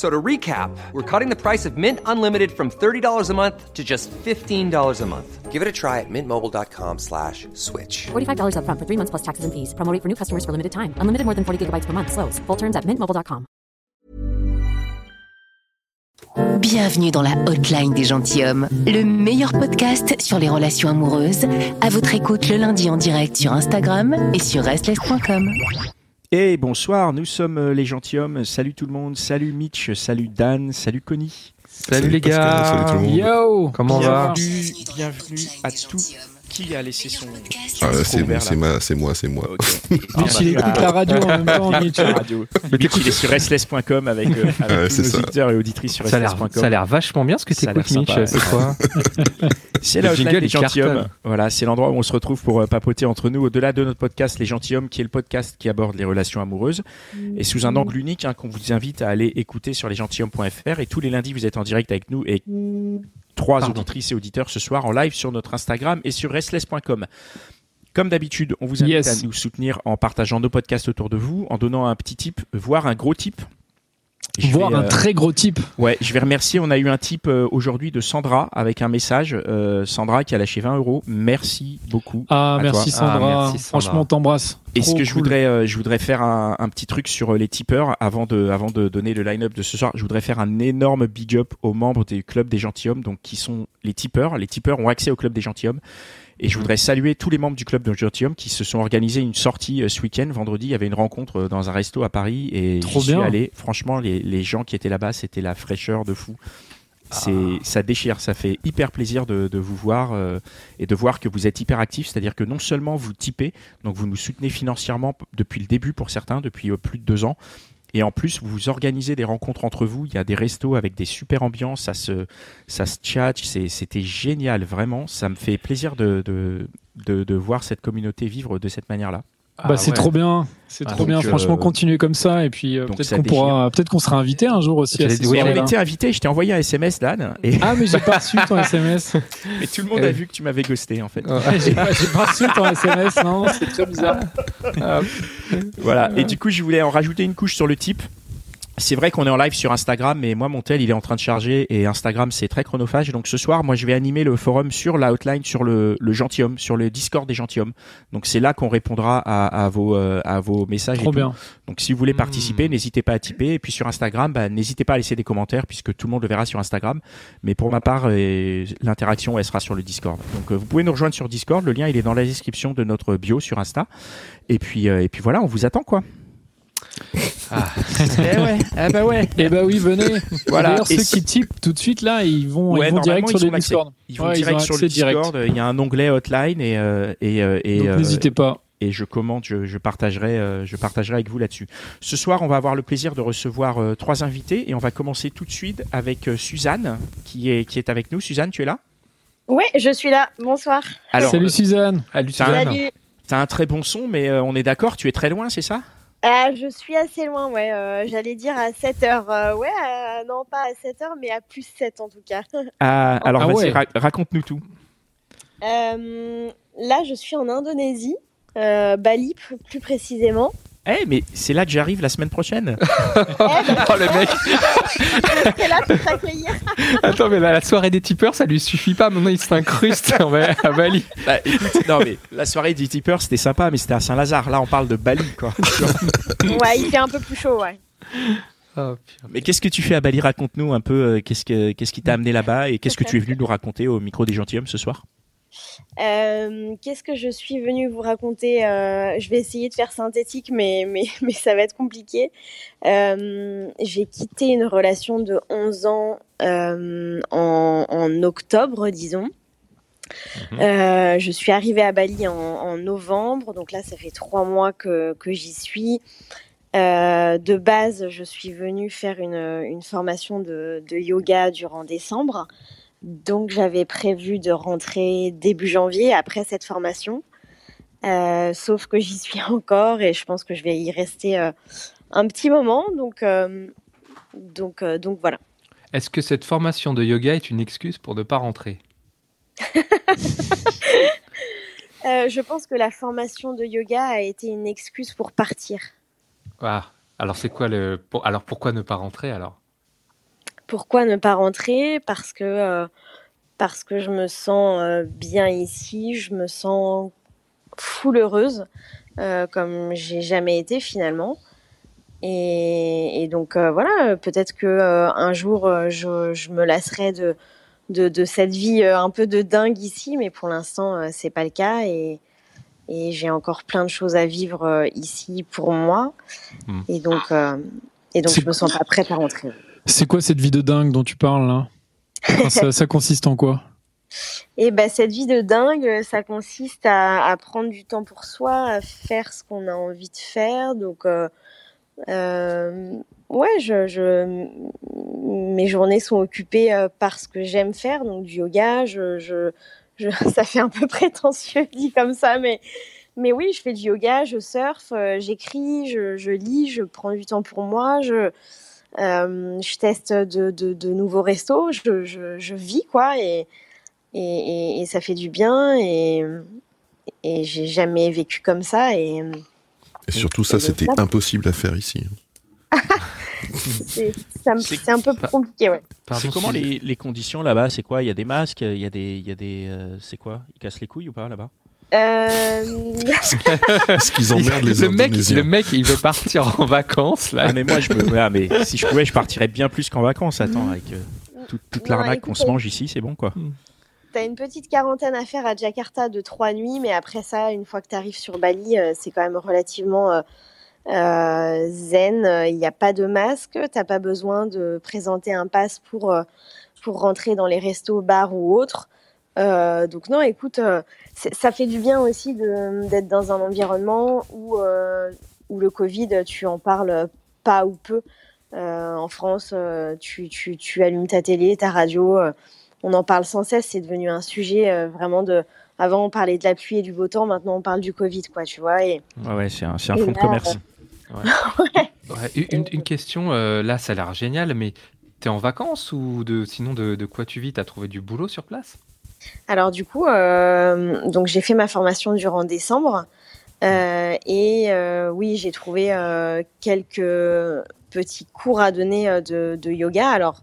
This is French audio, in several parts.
So to recap, we're cutting the price of Mint Unlimited from $30 a month to just $15 a month. Give it a try at mintmobile.com slash switch. $45 upfront for three months plus taxes and fees. Promo rate for new customers for limited time. Unlimited more than 40 gigabytes per month. Slows. Full terms at mintmobile.com. Bienvenue dans la hotline des gentilshommes, le meilleur podcast sur les relations amoureuses. À votre écoute le lundi en direct sur Instagram et sur restless.com. Et bonsoir, nous sommes euh, les gentilshommes. Salut tout le monde, salut Mitch, salut Dan, salut Connie. Salut, les Pascal, gars salut tout le monde. Yo Comment on va Bienvenue, bienvenue à tous. Qui a laissé son, Ah, c'est ouvert, c'est moi, c'est moi. Mitch, Ah, il bah, écoute la radio en même temps, il la radio. Mitch, il est sur restless.com avec, euh, avec Ouais, tous nos auditeurs et auditrices sur restless.com. ça a l'air vachement bien ce que t'écoutes, Mitch. C'est quoi C'est la des il gentilshommes. Voilà, c'est l'endroit où on se retrouve pour euh, papoter entre nous au-delà de notre podcast Les gentilshommes, qui est le podcast qui aborde les relations amoureuses et sous un angle unique hein, qu'on vous invite à aller écouter sur lesgentilhommes.fr. Et tous les lundis, vous êtes en direct avec nous et trois Pardon. auditrices et auditeurs ce soir en live sur notre Instagram et sur restless.com. Comme d'habitude, on vous invite Yes. à nous soutenir en partageant nos podcasts autour de vous, en donnant un petit tip, voire un gros tip. Je Voir vais, un euh, très gros type. Ouais, je vais remercier. On a eu un type euh, aujourd'hui de Sandra avec un message. Euh, Sandra qui a lâché 20 euros. Merci beaucoup. Ah, à merci toi. Sandra. Ah, merci, Sandra. Franchement, on t'embrasse. Et ce que je voudrais, euh, je voudrais faire un, un petit truc sur euh, les tipeurs avant de, avant de donner le line-up de ce soir? Je voudrais faire un énorme big up aux membres du club des gentilshommes, donc qui sont les tipeurs. Les tipeurs ont accès au club des gentilshommes. Et je voudrais saluer tous les membres du club gentilshommes qui se sont organisés une sortie euh, ce week-end. Vendredi, il y avait une rencontre euh, dans un resto à Paris et Trop j'y suis bien. allé. Franchement, les, les gens qui étaient là-bas, c'était la fraîcheur de fou. C'est, ça déchire, ça fait hyper plaisir de, de vous voir euh, et de voir que vous êtes hyper actifs. C'est-à-dire que non seulement vous typez, donc vous nous soutenez financièrement depuis le début pour certains, depuis euh, plus de deux ans. Et en plus, vous organisez des rencontres entre vous. Il y a des restos avec des super ambiances. Ça se, ça se C'était génial, vraiment. Ça me fait plaisir de, de, de, de voir cette communauté vivre de cette manière-là. Bah, c'est trop bien. C'est Ah, trop bien. euh, Franchement, continuez comme ça. Et puis, euh, peut-être qu'on pourra, peut-être qu'on sera invité un jour aussi. à ces Oui, on était invité. Je t'ai envoyé un SMS, Dan. Et, Ah, mais j'ai pas reçu ton SMS. et tout le monde a vu que tu m'avais ghosté, en fait. j'ai pas, j'ai pas reçu ton SMS. Non, c'est très bizarre. Ah, Voilà. Et du coup, je voulais en rajouter une couche sur le type. C'est vrai qu'on est en live sur Instagram, mais moi, mon tel, il est en train de charger et Instagram, c'est très chronophage. Donc ce soir, moi, je vais animer le forum sur la hotline, sur le, le gentilhomme, sur le Discord des gentilshommes. Donc c'est là qu'on répondra à, à vos, euh, à vos messages. et trop tout. bien. Donc si vous voulez participer, n'hésitez pas à typer. Et puis sur Instagram, bah, n'hésitez pas à laisser des commentaires puisque tout le monde le verra sur Instagram. Mais pour ma part, euh, l'interaction, elle sera sur le Discord. Donc euh, vous pouvez nous rejoindre sur Discord. Le lien, il est dans la description de notre bio sur Insta. Et puis, euh, et puis voilà, on vous attend quoi. Eh ouais, ah bah ouais. Eh bah oui, venez. Voilà. D'ailleurs, ceux si- qui typent tout de suite là, ils vont, Ouais, ils vont direct sur le. Discord. Ils vont Ouais, direct sur le direct. Discord. Il y a un onglet hotline et euh, et euh, et, Donc euh, n'hésitez pas. et je commente, je, je partagerai, euh, je partagerai avec vous là-dessus. Ce soir, on va avoir le plaisir de recevoir euh, trois invités et on va commencer tout de suite avec euh, Suzanne qui est qui est avec nous. Suzanne, tu es là? Ouais, je suis là. Bonsoir. Alors, Salut Suzanne. Salut T'as un- Suzanne. Salut. t'as un très bon son, mais euh, on est d'accord, tu es très loin, c'est ça? Euh, je suis assez loin, ouais. euh, J'allais dire à 7 heures. euh, ouais, euh, non, pas à 7 heures, mais à plus 7 en tout cas. Ah, Alors, Ah vas-y, ouais. ra- raconte-nous tout. Euh, là, je suis en Indonésie, euh, Bali plus précisément. Eh, mais c'est là que j'arrive la semaine prochaine. Oh le mec c'est là pour t'accueillir. Attends mais la, la soirée des tipeurs ça lui suffit pas maintenant il s'incruste à Bali. Bah, écoute, non, mais la soirée des tipeurs, c'était sympa, mais c'était à Saint-Lazare. Là, on parle de Bali, quoi. Ouais, il fait un peu plus chaud, ouais. Oh, mais qu'est-ce que tu fais à Bali? Raconte-nous un peu. euh, qu'est-ce que qu'est-ce qui t'a amené là-bas et qu'est-ce que tu es venu nous raconter au micro des gentilshommes ce soir? Euh, Qu'est-ce que je suis venue vous raconter euh, Je vais essayer de faire synthétique, mais, mais, mais ça va être compliqué. Euh, J'ai quitté une relation de 11 ans en, en octobre, disons. Euh, je suis arrivée à Bali en, en novembre, donc là ça fait trois mois que, que j'y suis. De base, je suis venue faire une, une formation de, de yoga durant décembre. Donc j'avais prévu de rentrer début janvier après cette formation. Euh, sauf que j'y suis encore et je pense que je vais y rester euh, un petit moment. Donc, euh, donc, donc voilà. Est-ce que cette formation de yoga est une excuse pour ne pas rentrer? Je pense que la formation de yoga a été une excuse pour partir. Ah, alors c'est quoi le. Alors pourquoi ne pas rentrer alors? Pourquoi ne pas rentrer? Parce que euh, parce que je me sens euh, bien ici, je me sens full heureuse, euh, comme j'ai jamais été finalement. Et, et donc euh, voilà, peut-être que euh, un jour euh, je, je me lasserai de, de de cette vie euh, un peu de dingue ici, mais pour l'instant euh, c'est pas le cas et et j'ai encore plein de choses à vivre euh, ici pour moi. Mm. Et donc euh, et donc je me sens pas prête à rentrer. C'est quoi cette vie de dingue dont tu parles là Enfin, ça, ça consiste en quoi Et ben cette vie de dingue, ça consiste à, à prendre du temps pour soi, à faire ce qu'on a envie de faire. Donc, euh, euh, ouais, je, je, mes journées sont occupées euh, par ce que j'aime faire, donc du yoga. Je, je, je, ça fait un peu prétentieux dit comme ça, mais, mais oui, je fais du yoga, je surfe, j'écris, je, je lis, je prends du temps pour moi, je, je teste de, de, de nouveaux restos, je, je, je vis quoi et et, et, et ça fait du bien et, et j'ai jamais vécu comme ça et Et surtout, ça, c'était impossible à faire ici. c'est un peu compliqué ouais. C'est comment les, les conditions là-bas? C'est quoi? Il y a des masques? Il y a des. Il y a des euh, c'est quoi? Ils cassent les couilles ou pas là-bas? Euh, Est-ce qu'ils emmerdent les le mec, le mec, il veut partir en vacances là. Ah, mais moi, je me. ah, mais si je pouvais, je partirais bien plus qu'en vacances. Attends, avec euh, toute, toute l'arnaque qu'on se mange ici, c'est bon quoi. T'as une petite quarantaine à faire à Jakarta de trois nuits, mais après ça, une fois que tu arrives sur Bali, euh, c'est quand même relativement euh, euh, zen. Il n'y a pas de masque, t'as pas besoin de présenter un pass pour, euh, pour rentrer dans les restos, bars ou autres. Euh, donc non, écoute, euh, ça fait du bien aussi d'être dans un environnement où, euh, où le Covid, tu en parles pas ou peu. Euh, en France, euh, tu, tu, tu allumes ta télé, ta radio. euh, on en parle sans cesse. C'est devenu un sujet euh, vraiment de. Avant, on parlait de la pluie et du beau temps. Maintenant, on parle du Covid, quoi. Tu vois. Et Ouais, ouais, c'est un, c'est un fonds de commerce. Ouais, une, une question, euh, là ça a l'air génial, mais t'es en vacances ou de, sinon de, de quoi tu vis? T'as trouvé du boulot sur place? Alors, du coup, euh, donc j'ai fait ma formation durant décembre. Euh, et euh, oui, j'ai trouvé quelques petits cours à donner de, yoga. Alors,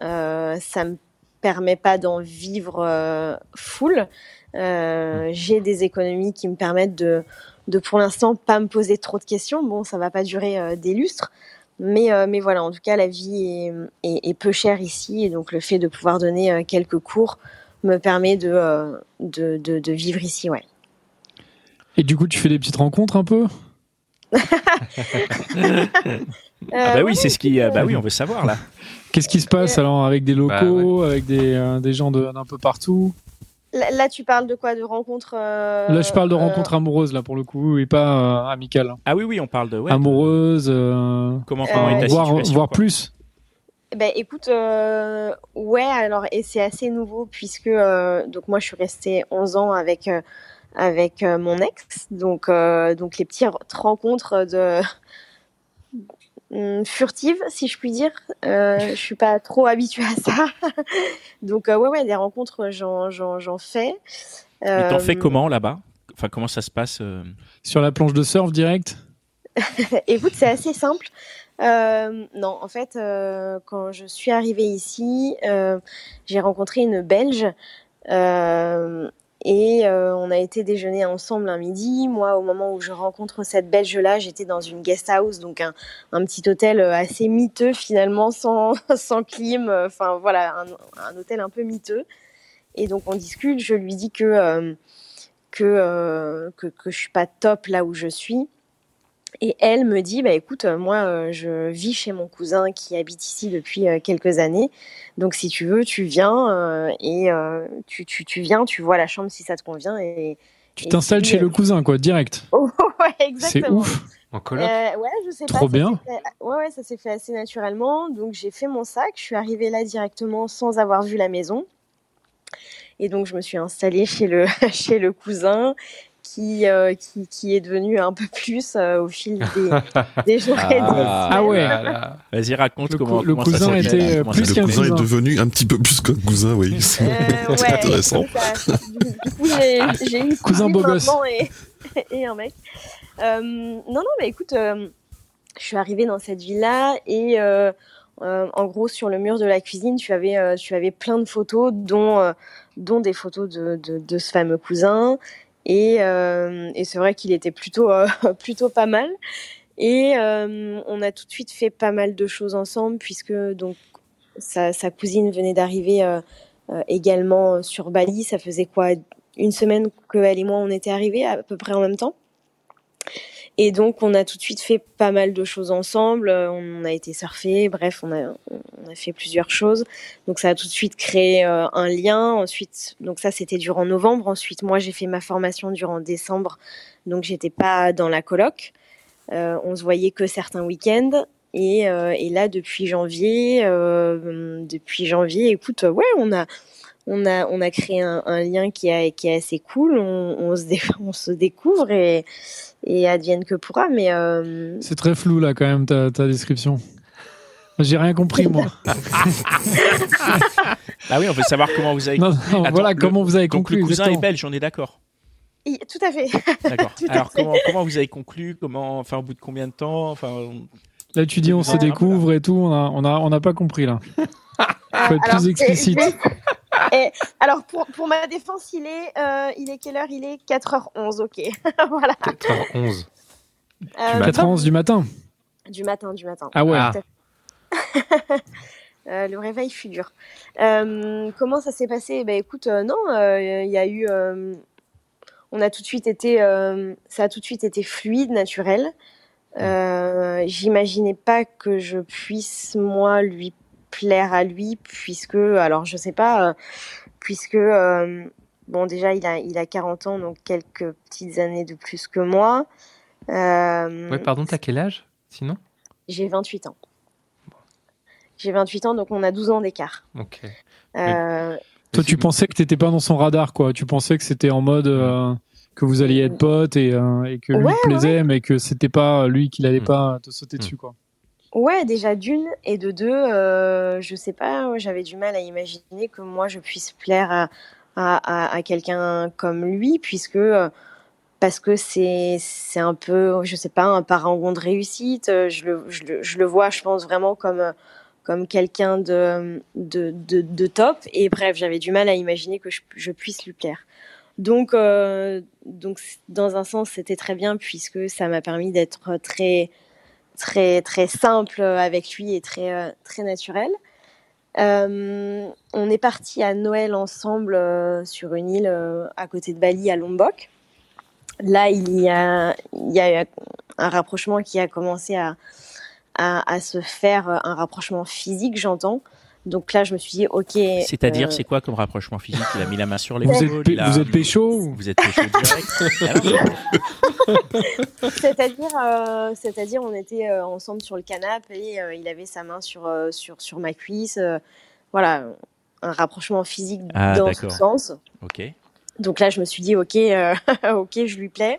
ça me permet pas d'en vivre full. J'ai des économies qui me permettent de, de pour l'instant pas me poser trop de questions. Bon, ça va pas durer des lustres, mais mais voilà. En tout cas, la vie est, peu chère ici, et donc le fait de pouvoir donner quelques cours me permet de, euh, de, de, de vivre ici, ouais. Et du coup, tu fais des petites rencontres un peu? Euh, Ah bah ouais, oui, c'est ce qui. euh, bah oui, on veut savoir là. Qu'est-ce qui se passe alors avec des locaux, avec des, euh, des gens de- d'un peu partout? Là, là, tu parles de quoi? De rencontres euh, Là, je parle de euh, rencontres amoureuses, là, pour le coup, et pas euh, amicales. Ah oui, oui, on parle de. Ouais, Amoureuses, euh, Comment, comment Euh, est ta voire, situation voire quoi. plus. Ben écoute, euh, ouais, alors et c'est assez nouveau puisque euh, donc moi je suis restée 11 ans avec euh, avec euh, mon ex, donc euh, donc les petites rencontres de hum, furtives si je puis dire. Euh, je suis pas trop habituée à ça, donc euh, ouais ouais des rencontres j'en j'en j'en fais. Mais t'en fais comment là-bas? Enfin, comment ça se passe euh? Sur la planche de surf direct? Écoute, c'est assez simple. Euh, non, en fait, euh, quand je suis arrivée ici, euh, j'ai rencontré une Belge et on a été déjeuner ensemble un midi. Moi, au moment où je rencontre cette Belge-là, j'étais dans une guest house, donc un, petit hôtel assez miteux finalement, sans, clim. Enfin voilà, un, un hôtel un peu miteux. Et donc on discute, je lui dis que, que, que, que je suis pas top là où je suis. Et elle me dit, bah écoute, moi je vis chez mon cousin qui habite ici depuis quelques années. Donc si tu veux, tu viens et tu, tu, tu, viens, tu vois la chambre si ça te convient. Et, tu t'installes chez le cousin, quoi, direct. ouais, exactement. C'est ouf. En coloc euh, Ouais, je sais Trop pas. bien. Fait... Ouais, ouais, ça s'est fait assez naturellement. Donc j'ai fait mon sac, je suis arrivée là directement sans avoir vu la maison. Et donc je me suis installée chez le, chez le cousin qui, euh, qui, qui, est devenu un peu plus euh, au fil des, des jours ah, et des semaines. Ah ouais. Vas-y, raconte le comment, le comment cousin ça était comment plus qu'un Le cousin cousin. est devenu un petit peu plus qu'un cousin, oui. C'est Euh, ouais, intéressant. ça. Du, coup, j'ai une Cousin beau gosse. et, et un mec. Euh, non, non, mais écoute, euh, je suis arrivée dans cette villa et euh, euh, en gros, sur le mur de la cuisine, tu avais, euh, tu avais plein de photos, dont, euh, dont des photos de, de, de ce fameux cousin. Et, euh, et c'est vrai qu'il était plutôt, euh, plutôt pas mal. Et euh, on a tout de suite fait pas mal de choses ensemble, puisque donc sa, sa cousine venait d'arriver également sur Bali. Ça faisait quoi? Une semaine que elle et moi on était arrivés à peu près en même temps? Et donc on a tout de suite fait pas mal de choses ensemble. Euh, On a été surfer, bref, on a, on a fait plusieurs choses. Donc ça a tout de suite créé euh, un lien. Ensuite, donc ça c'était durant novembre. Ensuite, moi j'ai fait ma formation durant décembre, donc j'étais pas dans la coloc. Euh, on se voyait que certains week-ends. Et, euh, et là, depuis janvier, euh, depuis janvier, écoute, ouais, on a, on a, on a créé un, lien qui, est assez cool. On, on, se, on se découvre et, et advienne que pourra. Mais euh, C'est très flou là quand même ta, ta description. J'ai rien compris moi. Ah oui, on veut savoir comment vous avez. Non, non, Attends, voilà le- comment vous avez Donc conclu. le cousin est exactement. belge, on est d'accord. il- tout à fait. D'accord. Alors fait. comment, comment vous avez conclu Comment, enfin au bout de combien de temps Enfin, on- Là tu dis on se découvre et tout, on a on a on n'a pas compris là. Faut être Alors, plus explicite. Et- alors pour, pour ma défense, il est, euh, il est quelle heure? Il est 4h11, ok. voilà. 4h11. Euh, 4h11 du matin. Du matin, du matin. Ah ouais. Ah. Euh, le réveil fut dur. Euh, comment ça s'est passé? Ben écoute, euh, non, euh, il y a eu, euh, on a tout de suite été, euh, ça a tout de suite été fluide, naturel. Euh, J'imaginais pas que je puisse moi lui plaire à lui, puisque, alors je sais pas, euh, puisque euh, bon déjà il a, il a 40 ans, donc quelques petites années de plus que moi. Euh, Ouais, pardon, t'as quel âge Sinon? J'ai 28 ans. J'ai 28 ans, donc on a 12 ans d'écart. Ok. Euh, Toi tu pensais que t'étais pas dans son radar quoi. Tu pensais que c'était en mode euh, que vous alliez être potes et, euh, et que lui Ouais, te plaisait, mais que c'était pas lui qui allait Mm. pas te sauter dessus quoi. Ouais, déjà d'une et de deux, euh, je sais pas, j'avais du mal à imaginer que moi je puisse plaire à, à, à, à quelqu'un comme lui, puisque euh, parce que c'est c'est un peu, je sais pas, un parangon de réussite. euh, Je le, je le, je le vois, je pense vraiment comme euh, comme quelqu'un de, de, de, de top. Et bref, j'avais du mal à imaginer que je, je puisse lui plaire. Donc, euh, donc, dans un sens, c'était très bien puisque ça m'a permis d'être très, très, très simple avec lui et très, euh, très naturel. Euh, on est parti à Noël ensemble euh, sur une île à côté de Bali, à Lombok. Là, il y a, eu un rapprochement qui a commencé à, à, se faire, un rapprochement physique, j'entends. Donc là, je me suis dit, ok. C'est-à-dire, euh, c'est quoi comme rapprochement physique Il a mis la main sur les Vous êtes, pé- il a- vous êtes pécho ou- Vous êtes pécho direct C'est-à-dire, euh, c'est-à-dire, on était euh, ensemble sur le canapé et euh, il avait sa main sur euh, sur sur ma cuisse. euh, voilà, un rapprochement physique Ah, dans ce sens. Ok. Donc là, je me suis dit, ok, euh, ok, je lui plais.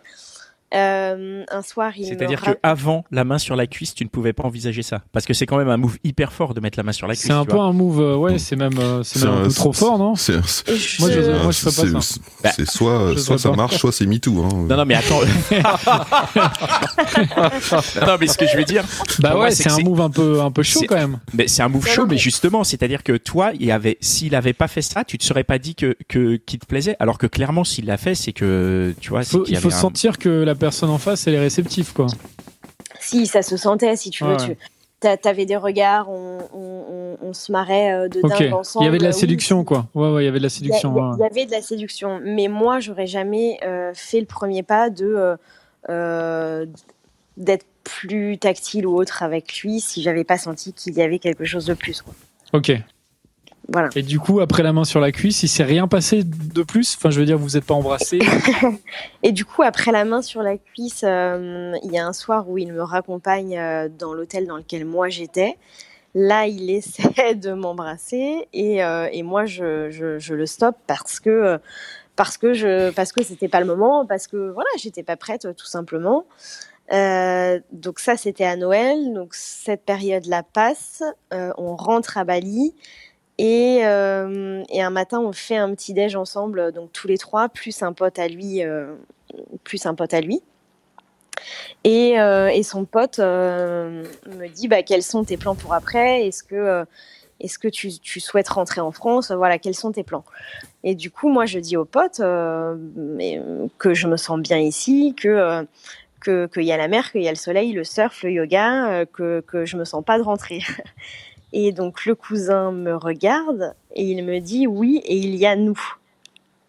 Euh, un soir, il C'est-à-dire que avant la main sur la cuisse, tu ne pouvais pas envisager ça, parce que c'est quand même un move hyper fort de mettre la main sur la cuisse. C'est un peu vois. un move, euh, ouais, c'est même, euh, c'est même un un- peu trop fort, non C'est c'est- je- Moi, je- moi, je ferais pas c'est- ça. c'est- c'est soit, ça marche, soit c'est MeToo. Hein. Non, non, mais attends. non, mais ce que je veux dire, Bah moi, ouais, c'est un move un peu, un peu chaud quand même. mais c'est un move chaud, mais justement, c'est-à-dire que toi, il avait, s'il avait pas fait ça, tu te serais pas dit que que qu'il te plaisait, alors que clairement, s'il l'a fait, c'est que tu vois, Il c'est faut, sentir que la personne en face, elle est réceptive, quoi. Si, ça se sentait, si tu veux. Ouais, tu t'avais des regards, on, on- on- on se marrait euh, de dingue ensemble. Il y avait de la Oui, séduction, quoi. Ouais, ouais, il y avait de la séduction. il y a- ouais. il y avait de la séduction, mais moi, j'aurais jamais euh, fait le premier pas de euh, euh, d'être plus tactile ou autre avec lui si j'avais pas senti qu'il y avait quelque chose de plus. quoi. Ok. Voilà. Et du coup, après la main sur la cuisse, il s'est rien passé de plus? Enfin, je veux dire, vous n'êtes pas embrassés Et du coup, après la main sur la cuisse, euh, il y a un soir où il me raccompagne euh, dans l'hôtel dans lequel moi j'étais. Là, il essaie de m'embrasser et, euh, et moi, je, je, je le stoppe parce que parce que je parce que c'était pas le moment, parce que voilà, j'étais pas prête, tout simplement. Euh, donc ça, c'était à Noël. Donc cette période-là passe. Euh, on rentre à Bali. Et, euh, et un matin, on fait un petit déj ensemble, donc tous les trois, plus un pote à lui, euh, plus un pote à lui. Et, euh, son pote euh, me dit bah, quels sont tes plans pour après? Est-ce que, euh, est-ce que tu, tu souhaites rentrer en France? Voilà, quels sont tes plans? Et du coup, moi, je dis au pote euh, euh, que je me sens bien ici, que euh, qu'il y a la mer, qu'il y a le soleil, le surf, le yoga, euh, que, que je me sens pas de rentrer. Et donc le cousin me regarde et il me dit oui et il y a nous.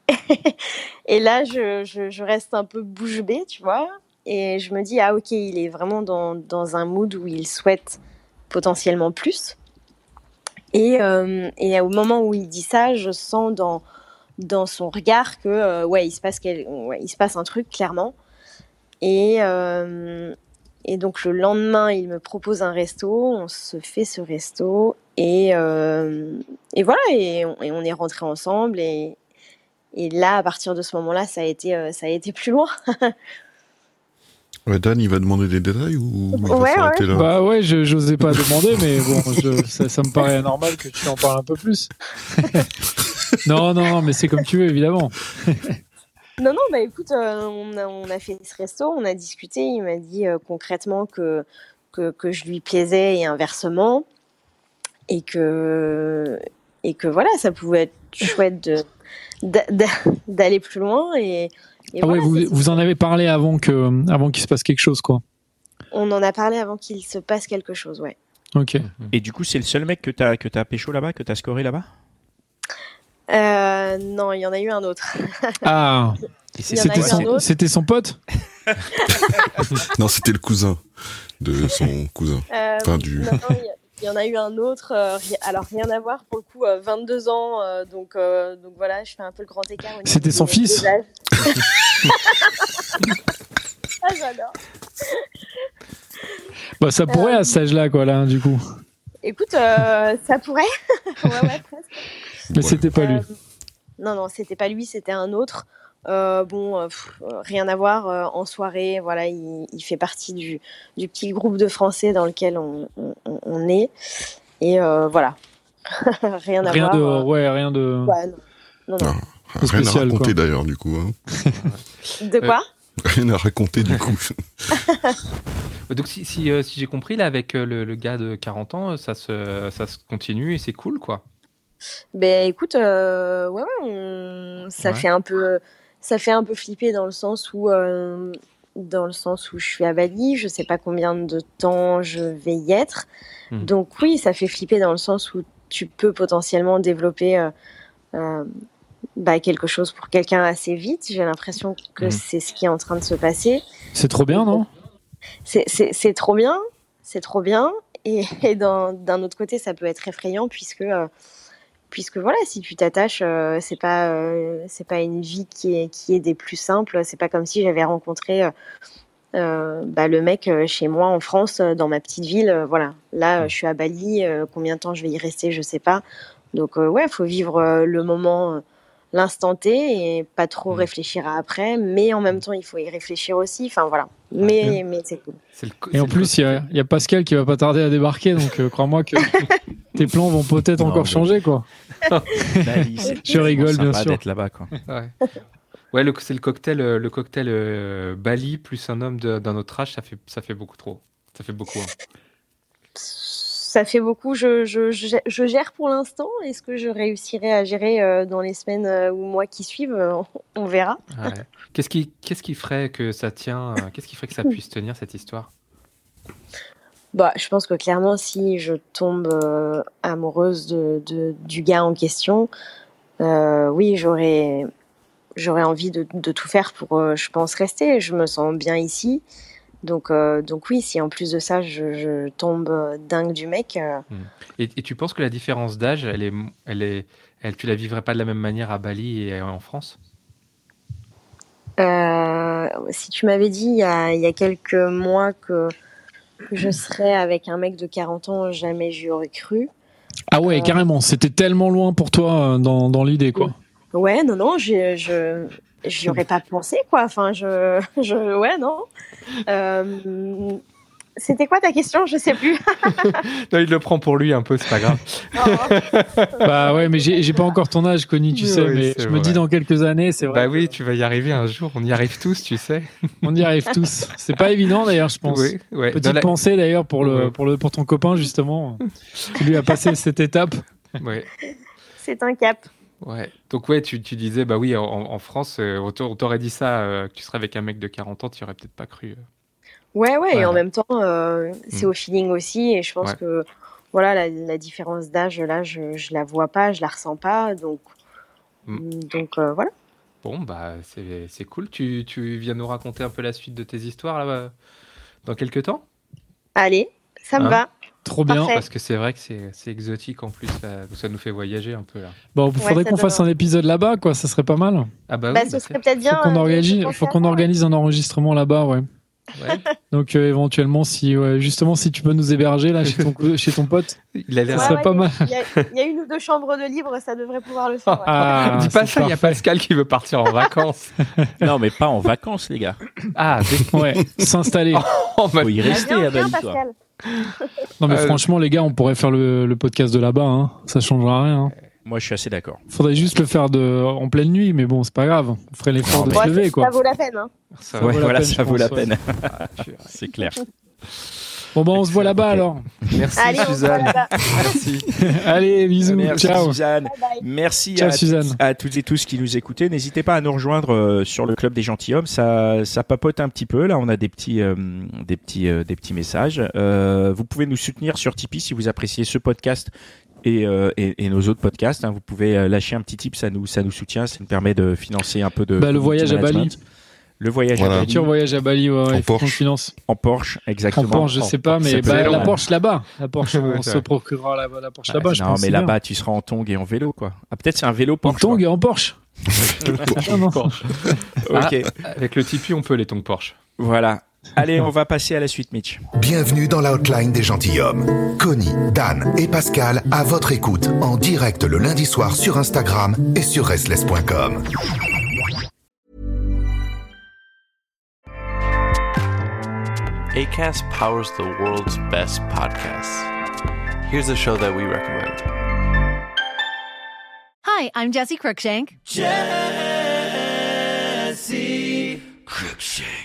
et là je, je, reste un peu bouche bée, tu vois. Et je me dis ah ok il est vraiment dans, dans un mood où il souhaite potentiellement plus. Et, euh, et au moment où il dit ça, je sens dans, dans son regard que euh, ouais il se passe quel- il se passe un truc clairement. Et, euh, et donc le lendemain, il me propose un resto, on se fait ce resto et, euh, et voilà, et on, et on est rentrés ensemble et, et là, à partir de ce moment-là, ça a été, euh, ça a été plus loin. Ouais, Dan, il va demander des détails ou il va Ouais, là? Bah ouais, je j'osais pas demander, mais bon, je- ça, ça me paraît normal que tu en parles un peu plus. non, non, non, mais c'est comme tu veux, évidemment. Non, non, bah écoute, euh, on, a, on a fait ce resto, on a discuté, il m'a dit euh, concrètement que, que, que je lui plaisais et inversement, et que, et que voilà, ça pouvait être chouette d'aller plus loin. Et, et Ah ouais, vous, vous en avez parlé avant que, avant qu'il se passe quelque chose, quoi. on en a parlé avant qu'il se passe quelque chose, ouais. Ok. Et du coup, c'est le seul mec que t'as que t'as pécho là-bas, que t'as scoré là-bas? Euh, non, il y en a eu un autre. Ah, c'était son, pote? Non, c'était le cousin de son cousin. Euh, Enfin, du- non, non, il y en a eu un autre. euh, alors, rien à voir. Pour le coup, euh, 22 ans. euh, donc, euh, donc voilà, je fais un peu le grand écart. C'était son fils? Ah, j'adore. Bah, ça pourrait Euh, à cet âge-là, quoi, là, du coup. Écoute, euh, ça pourrait. ouais, ouais, presque. Mais c'était pas lui. Euh, non, non, c'était pas lui, c'était un autre. Euh, bon, euh, pff, rien à voir. euh, en soirée, voilà, il, il fait partie du, du petit groupe de Français dans lequel on, on- on est. Et euh, voilà. rien à Rien voir. de, ouais, rien de. ouais, non. Non, non. Rien spécial, à raconter d'ailleurs, du coup. hein. De quoi? Rien à raconter, du coup. Donc si, si, euh, si j'ai compris, là, avec euh, le, le gars de 40 ans, ça se, ça se continue et c'est cool, quoi. Ben écoute, euh, ouais, ouais, on- ça Ouais. fait un peu, ça fait un peu flipper dans le sens où, euh, dans le sens où je suis à Bali, je sais pas combien de temps je vais y être. Mhm. Donc oui, ça fait flipper dans le sens où tu peux potentiellement développer euh, bah, quelque chose pour quelqu'un assez vite. J'ai l'impression que Mhm. c'est ce qui est en train de se passer. C'est trop bien, non? C'est- trop bien, c'est trop bien. Et, et d'un d'un autre côté, ça peut être effrayant puisque, euh, puisque voilà, si tu t'attaches, euh, c'est pas, euh, c'est pas une vie qui est, qui est des plus simples. C'est pas comme si j'avais rencontré euh, euh, bah, le mec chez moi en France, dans ma petite ville. euh, voilà, là, je suis à Bali. euh, combien de temps je vais y rester, je sais pas. Donc euh, ouais, faut vivre euh, le moment. l'instant T et pas trop Mm. réfléchir à après, mais en même temps il faut y réfléchir aussi. Enfin voilà, mais, mais c'est cool. Le Et en plus, il y y a Pascal qui va pas tarder à débarquer, donc euh, crois-moi que tes plans vont peut-être encore changer, quoi. Bali, c'est Je rigole, bien sûr. d'être là-bas, quoi. Ouais, c'est le cocktail, euh, le cocktail euh, Bali plus un homme d'un autre âge, ça fait, ça fait beaucoup trop. Ça fait beaucoup. hein. Ça fait beaucoup. Je, je, je, je gère pour l'instant. Est-ce que je réussirai à gérer euh, dans les semaines euh, ou mois qui suivent? Euh, On verra. Ouais. Qu'est-ce qui, qu'est-ce qui ferait que ça tient euh, Qu'est-ce qui ferait que ça puisse tenir cette histoire? Bah, je pense que clairement, si je tombe euh, amoureuse de, de- du gars en question, euh, oui, j'aurais j'aurais envie de, de tout faire pour, euh, je pense, rester. Je me sens bien ici. Donc, euh, donc oui, si en plus de ça, je, je tombe dingue du mec, euh, Et, et tu penses que la différence d'âge, elle est, elle est, elle, tu la vivrais pas de la même manière à Bali et en France? Si tu m'avais dit il y a, il y a quelques mois que, que je serais avec un mec de 40 ans, jamais j'y aurais cru. Ah ouais, carrément. C'était tellement loin pour toi euh, dans, dans l'idée, quoi. Ouais, non, non, je j'y aurais pas pensé, quoi. Enfin, je, je ouais, non. Euh, C'était quoi ta question? Je sais plus. Non, il le prend pour lui un peu, c'est pas grave. Bah ouais, mais j'ai pas encore ton âge, Connie, tu Oui, sais. mais je me dis dans quelques années, c'est vrai. Bah oui, tu vas y arriver un jour. On y arrive tous, tu sais. On y arrive tous. C'est pas évident d'ailleurs, je pense. Oui, ouais. Dans Petite la- pensée d'ailleurs pour le Ouais. pour le pour ton copain justement, qui lui a passé cette étape. Ouais. C'est un cap. Ouais. Donc ouais, tu, tu disais, bah oui, en, en France, euh, on t'aurait dit ça, euh, que tu serais avec un mec de 40 ans, tu aurais peut-être pas cru. euh. Ouais, ouais, et en même temps, euh, c'est Mm. au feeling aussi. Et je pense Ouais. que voilà, la, la différence d'âge, là, je, je la vois pas, je la ressens pas. Donc, Mm. donc euh, voilà. Bon, bah c'est c'est cool. Tu, tu viens nous raconter un peu la suite de tes histoires là, euh, dans quelques temps? Allez, ça me Hein? va. Trop bien. Parfait. Parce que c'est vrai que c'est c'est exotique en plus, ça, ça nous fait voyager un peu là. Bon, il faudrait qu'on fasse un épisode là-bas, quoi. Ça serait pas mal. Ah bah, Bah, oui, ce bah, serait peut-être bien. Faut qu'on organise, faut qu'on organise un enregistrement là-bas, ouais. Ouais. Donc euh, éventuellement, si ouais, justement, si tu peux nous héberger là chez ton chez ton pote, Il a l'air. Ça serait pas mal. Il y, a- il y a une ou deux chambres de libre, ça devrait pouvoir le faire. ouais. Ah, Dis pas ça, il y a. Pascal qui veut partir en vacances. Non, mais pas en vacances, les gars. Ah, Ouais, s'installer. mode- Faut y rester à. Pascal. Non mais Euh, franchement, les gars, on pourrait faire le, le podcast de là-bas. Hein. Ça changera rien. hein. Moi, je suis assez d'accord. Faudrait juste le faire de en pleine nuit, mais bon, c'est pas grave. On ferait l'effort de mais- se Ouais, lever, ça, quoi. ça vaut la peine. Hein. ça Ouais, vaut la voilà, peine, ça vaut la pense, peine. Ah, C'est clair. Bon bah, on se voit là-bas alors. Merci Allez, Suzanne. Merci. Allez, bisous. Merci, Ciao. Suzanne. Bye bye. Merci Ciao, à, Suzanne. à toutes et tous qui nous écoutaient. N'hésitez pas à nous rejoindre euh, sur le club des gentilshommes. Ça, ça papote un petit peu. Là, on a des petits, euh, des petits, euh, des petits messages. Euh, vous pouvez nous soutenir sur Tipeee si vous appréciez ce podcast. Et, euh, et, et nos autres podcasts, hein. vous pouvez euh, lâcher un petit tip, ça nous, ça nous soutient, ça nous permet de financer un peu de. Bah, le voyage à Bali. Le voyage Voilà. à Bali Futur voyage à Bali, ouais, En Porsche. finance. en Porsche, En exactement. Porsche, je sais pas, mais bah, la. Porsche là-bas. La Porsche, on se procurera la, la Porsche Bah, là-bas. je non, pense, mais là-bas, tu seras en tong et en vélo, quoi. Ah, peut-être c'est un vélo En Porsche. tong et en Porsche. Ah, non. quoi. Ok, Avec le Tipeee, on peut les tongs Porsche. voilà. Allez, on va passer à la suite, Mitch. Bienvenue dans la hotline des gentilshommes. Connie, Dan et Pascal à votre écoute en direct le lundi soir sur Instagram et sur restless.com. ACAST powers the world's best podcasts. Here's a show that we recommend. Hi, I'm Jesse Cruikshank. Jesse Cruikshank.